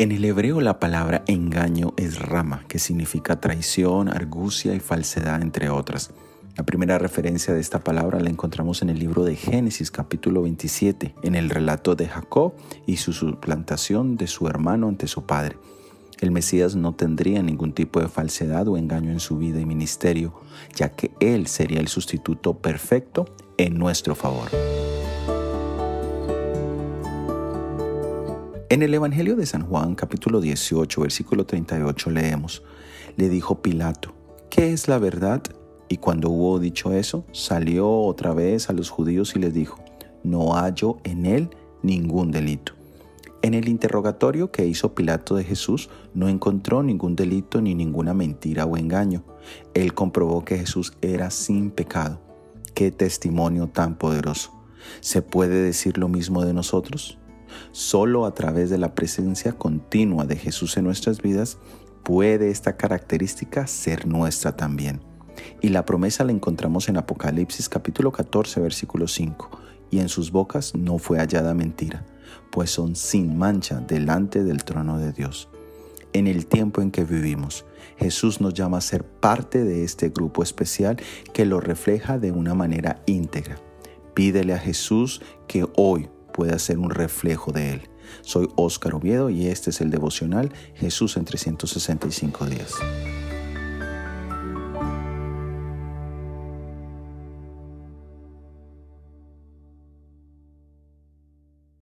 En el hebreo la palabra engaño es rama, que significa traición, argucia y falsedad, entre otras. La primera referencia de esta palabra la encontramos en el libro de Génesis capítulo 27, en el relato de Jacob y su suplantación de su hermano ante su padre. El Mesías no tendría ningún tipo de falsedad o engaño en su vida y ministerio, ya que Él sería el sustituto perfecto en nuestro favor. En el Evangelio de San Juan, capítulo 18, versículo 38, leemos, le dijo Pilato, ¿qué es la verdad? Y cuando hubo dicho eso, salió otra vez a los judíos y les dijo, no hallo en él ningún delito. En el interrogatorio que hizo Pilato de Jesús no encontró ningún delito ni ninguna mentira o engaño. Él comprobó que Jesús era sin pecado. Qué testimonio tan poderoso. ¿Se puede decir lo mismo de nosotros? Solo a través de la presencia continua de Jesús en nuestras vidas puede esta característica ser nuestra también. Y la promesa la encontramos en Apocalipsis capítulo 14 versículo 5. Y en sus bocas no fue hallada mentira, pues son sin mancha delante del trono de Dios. En el tiempo en que vivimos, Jesús nos llama a ser parte de este grupo especial que lo refleja de una manera íntegra. Pídele a Jesús que hoy pueda ser un reflejo de Él. Soy Óscar Oviedo y este es el devocional Jesús en 365 días.